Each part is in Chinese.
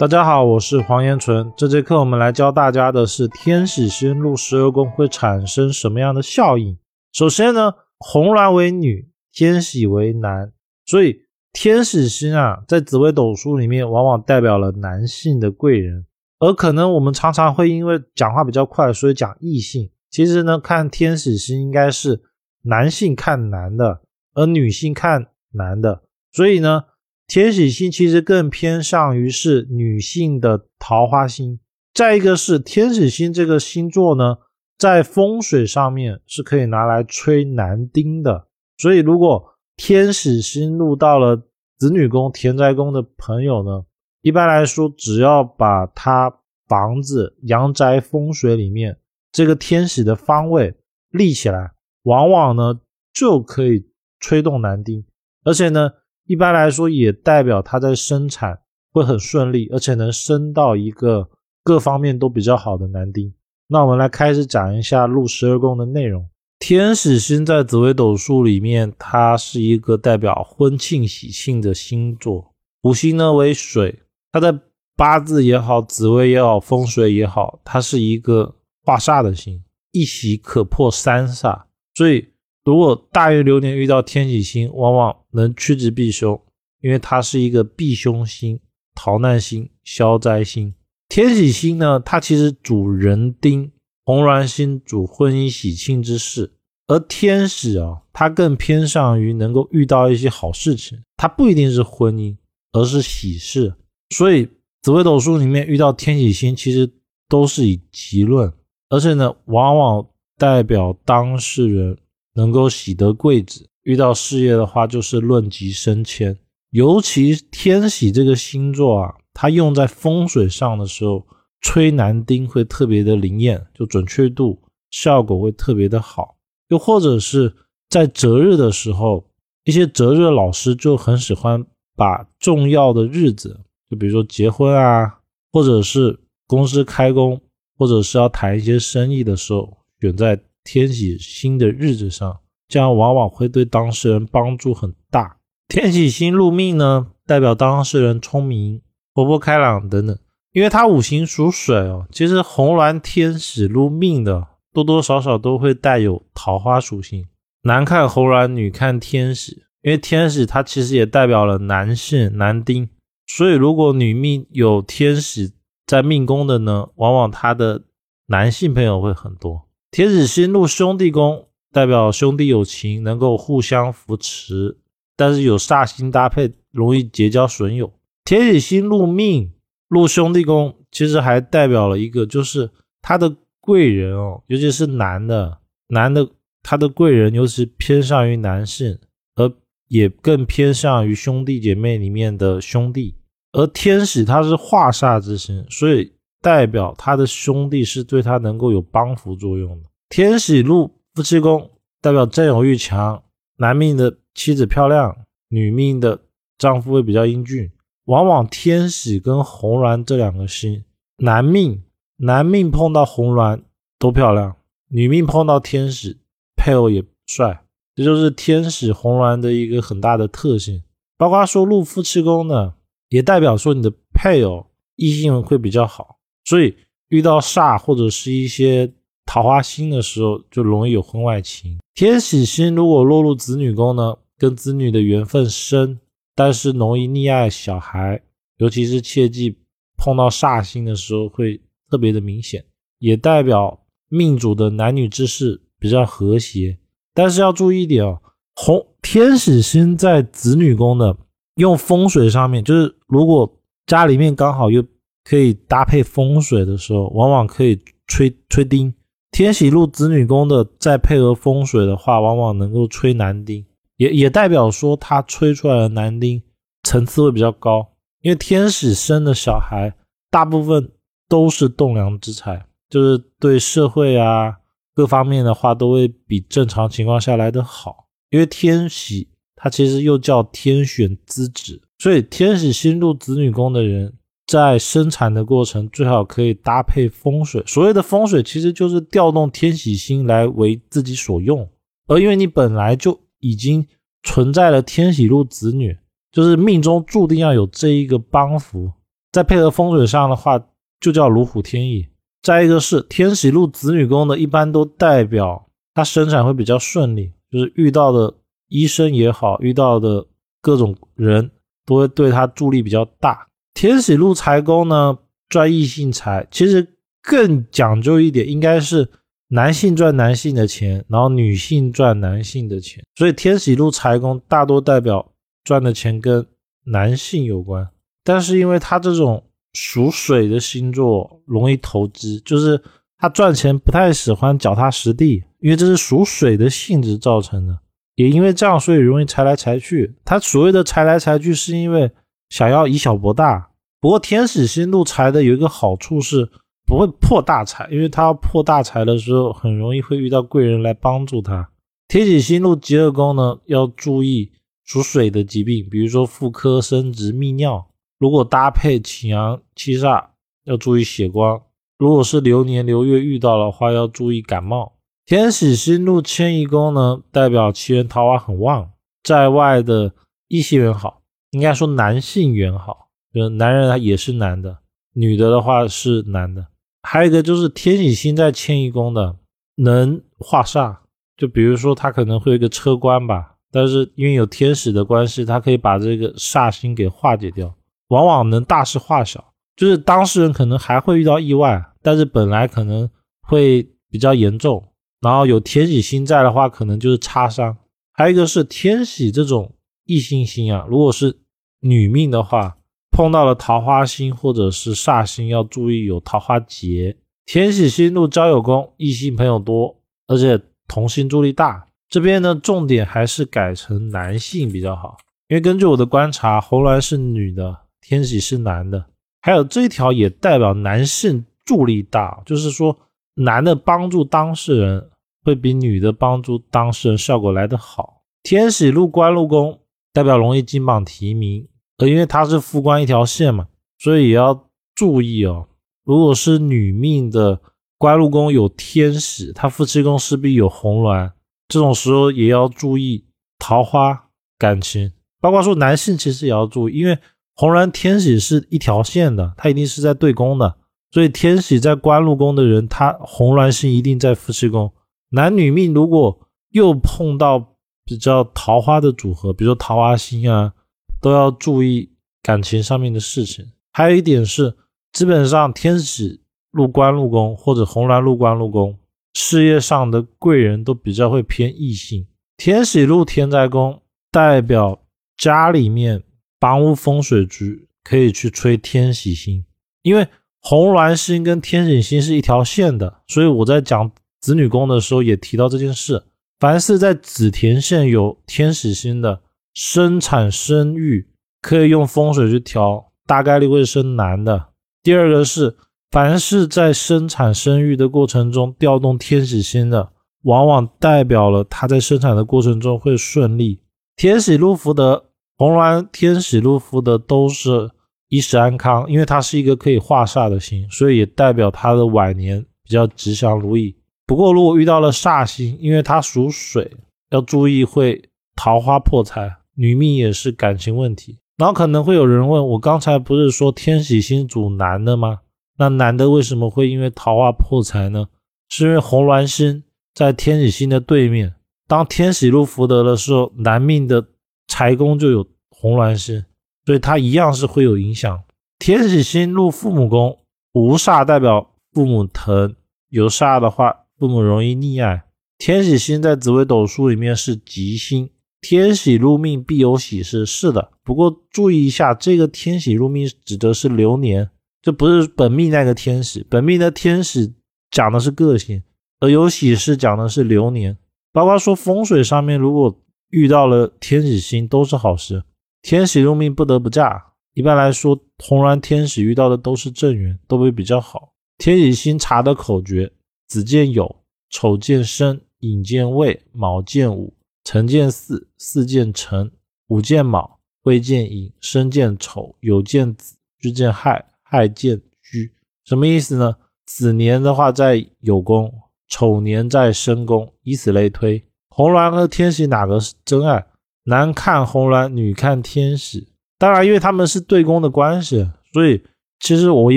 大家好，我是黄延纯。这节课我们来教大家的是天使星入十二宫会产生什么样的效应。首先呢，红鸾为女，天喜为男，所以天使星啊，在紫微斗数里面往往代表了男性的贵人。而可能我们常常会因为讲话比较快，所以讲异性。其实呢，看天使星应该是男性看男的，而女性看男的。所以呢。天喜星其实更偏向于是女性的桃花星，再一个是天使星这个星座呢，在风水上面是可以拿来吹男丁的，所以如果天使星入到了子女宫、田宅宫的朋友呢，一般来说，只要把他房子阳宅风水里面这个天使的方位立起来，往往呢就可以吹动男丁，而且呢。一般来说，也代表他在生产会很顺利，而且能生到一个各方面都比较好的男丁。那我们来开始讲一下入十二宫的内容。天使星在紫微斗数里面，它是一个代表婚庆喜庆的星座。五星呢为水，它在八字也好，紫微也好，风水也好，它是一个化煞的星，一喜可破三煞，所以。如果大运流年遇到天喜星，往往能趋吉避凶，因为它是一个避凶星、逃难星、消灾星。天喜星呢，它其实主人丁，红鸾星主婚姻喜庆之事，而天使啊，它更偏向于能够遇到一些好事情，它不一定是婚姻，而是喜事。所以紫微斗数里面遇到天喜星，其实都是以吉论，而且呢，往往代表当事人。能够喜得贵子，遇到事业的话就是论级升迁。尤其天喜这个星座啊，它用在风水上的时候，吹男丁会特别的灵验，就准确度效果会特别的好。又或者是在择日的时候，一些择日老师就很喜欢把重要的日子，就比如说结婚啊，或者是公司开工，或者是要谈一些生意的时候，选在。天喜星的日子上，这样往往会对当事人帮助很大。天喜星入命呢，代表当事人聪明、活泼开朗等等。因为它五行属水哦，其实红鸾天使入命的多多少少都会带有桃花属性。男看红鸾，女看天使，因为天使它其实也代表了男性男丁，所以如果女命有天使在命宫的呢，往往他的男性朋友会很多。天使星入兄弟宫，代表兄弟友情能够互相扶持，但是有煞星搭配，容易结交损友。天使星入命入兄弟宫，其实还代表了一个，就是他的贵人哦，尤其是男的，男的他的贵人尤其偏向于男性，而也更偏向于兄弟姐妹里面的兄弟。而天使他是化煞之星，所以。代表他的兄弟是对他能够有帮扶作用的。天喜禄夫妻宫，代表占有欲强，男命的妻子漂亮，女命的丈夫会比较英俊。往往天喜跟红鸾这两个星，男命男命碰到红鸾都漂亮，女命碰到天使配偶也帅，这就是天使红鸾的一个很大的特性。包括说入夫妻宫呢，也代表说你的配偶异性会比较好。所以遇到煞或者是一些桃花星的时候，就容易有婚外情。天喜星如果落入子女宫呢，跟子女的缘分深，但是容易溺爱小孩，尤其是切记碰到煞星的时候会特别的明显，也代表命主的男女之事比较和谐。但是要注意一点哦，红天喜星在子女宫的，用风水上面就是如果家里面刚好又。可以搭配风水的时候，往往可以吹吹丁。天喜入子女宫的，再配合风水的话，往往能够吹男丁，也也代表说他吹出来的男丁层次会比较高。因为天使生的小孩大部分都是栋梁之才，就是对社会啊各方面的话都会比正常情况下来的好。因为天喜它其实又叫天选之子，所以天使星入子女宫的人。在生产的过程，最好可以搭配风水。所谓的风水，其实就是调动天喜星来为自己所用。而因为你本来就已经存在了天喜禄子女，就是命中注定要有这一个帮扶，再配合风水上的话，就叫如虎添翼。再一个是天喜禄子女宫的，一般都代表他生产会比较顺利，就是遇到的医生也好，遇到的各种人都会对他助力比较大。天喜禄财宫呢，赚异性财，其实更讲究一点，应该是男性赚男性的钱，然后女性赚男性的钱。所以天喜禄财宫大多代表赚的钱跟男性有关，但是因为他这种。属水的星座容易投资，就是他赚钱不太喜欢脚踏实地，因为这是属水的性质造成的。也因为这样，所以容易财来财去。他所谓的财来财去，是因为想要以小博大。不过天使星入财的有一个好处是不会破大财，因为他要破大财的时候，很容易会遇到贵人来帮助他。天喜星入极恶宫呢，要注意属水的疾病，比如说妇科生殖、泌尿。如果搭配擎羊七煞，要注意血光；如果是流年流月遇到的话，要注意感冒。天喜星入迁移宫呢，代表奇缘桃花很旺，在外的异性缘好，应该说男性缘好，就男人他也是男的，女的的话是男的。还有一个就是天喜星在迁移宫的，能化煞，就比如说他可能会有一个车官吧，但是因为有天使的关系，他可以把这个煞星给化解掉。往往能大事化小，就是当事人可能还会遇到意外，但是本来可能会比较严重。然后有天喜星在的话，可能就是擦伤。还有一个是天喜这种异性星啊，如果是女命的话，碰到了桃花星或者是煞星，要注意有桃花劫。天喜星入交友宫，异性朋友多，而且同性助力大。这边呢，重点还是改成男性比较好，因为根据我的观察，红鸾是女的。天喜是男的，还有这一条也代表男性助力大，就是说男的帮助当事人会比女的帮助当事人效果来得好。天喜入官禄宫，代表容易金榜题名，因为它是副官一条线嘛，所以也要注意哦。如果是女命的官禄宫有天使，他夫妻宫势必有红鸾，这种时候也要注意桃花感情，包括说男性其实也要注意，因为。红鸾天喜是一条线的，它一定是在对宫的，所以天喜在官禄宫的人，他红鸾星一定在夫妻宫。男女命如果又碰到比较桃花的组合，比如说桃花星啊，都要注意感情上面的事情。还有一点是，基本上天喜入官禄宫或者红鸾入官禄宫，事业上的贵人都比较会偏异性。天喜入天灾宫，代表家里面。房屋风水局可以去吹天喜星，因为红鸾星跟天喜星是一条线的，所以我在讲子女宫的时候也提到这件事。凡是在子田线有天喜星的，生产生育可以用风水去调，大概率会生男的。第二个是，凡是在生产生育的过程中调动天喜星的，往往代表了他在生产的过程中会顺利。天喜禄福德。红鸾天喜禄福德都是衣食安康，因为它是一个可以化煞的星，所以也代表他的晚年比较吉祥如意。不过如果遇到了煞星，因为它属水，要注意会桃花破财。女命也是感情问题。然后可能会有人问我，刚才不是说天喜星主男的吗？那男的为什么会因为桃花破财呢？是因为红鸾星在天喜星的对面，当天喜禄福德的时候，男命的。财宫就有红鸾星，所以它一样是会有影响。天喜星入父母宫，无煞代表父母疼，有煞的话，父母容易溺爱。天喜星在紫微斗数里面是吉星，天喜入命必有喜事，是的。不过注意一下，这个天喜入命指的是流年，这不是本命那个天使。本命的天使讲的是个性，而有喜事讲的是流年。包括说风水上面，如果遇到了天喜星都是好事，天喜入命不得不嫁。一般来说，红鸾天喜遇到的都是正缘，都会比较好。天喜星查的口诀：子见酉，丑见申，寅见未，卯见午，辰见巳，巳见辰，午见卯，未见寅，申见丑，酉见子，戌见亥，亥见戌。什么意思呢？子年的话在酉宫，丑年在申宫，以此类推。红鸾和天喜哪个是真爱？男看红鸾，女看天喜。当然，因为他们是对宫的关系，所以其实我一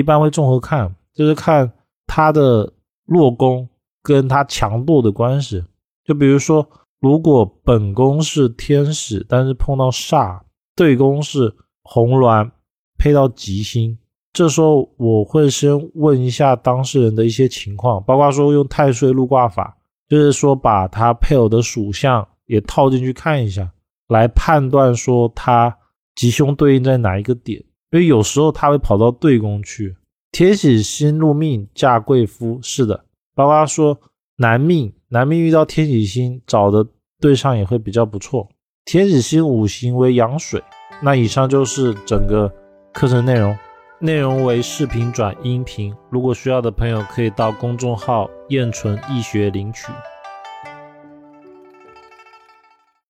般会综合看，就是看它的落宫跟它强度的关系。就比如说，如果本宫是天使，但是碰到煞，对宫是红鸾配到吉星，这时候我会先问一下当事人的一些情况，包括说用太岁入卦法，就是说把他配偶的属相也套进去看一下，来判断说他吉凶对应在哪一个点。因为有时候他会跑到对宫去，天喜星入命嫁贵夫，是的，包括说男命，男命遇到天喜星找的对象也会比较不错。天喜星五行为阳水，那以上就是整个课程内容，内容为视频转音频，如果需要的朋友可以到公众号燕纯易学领取。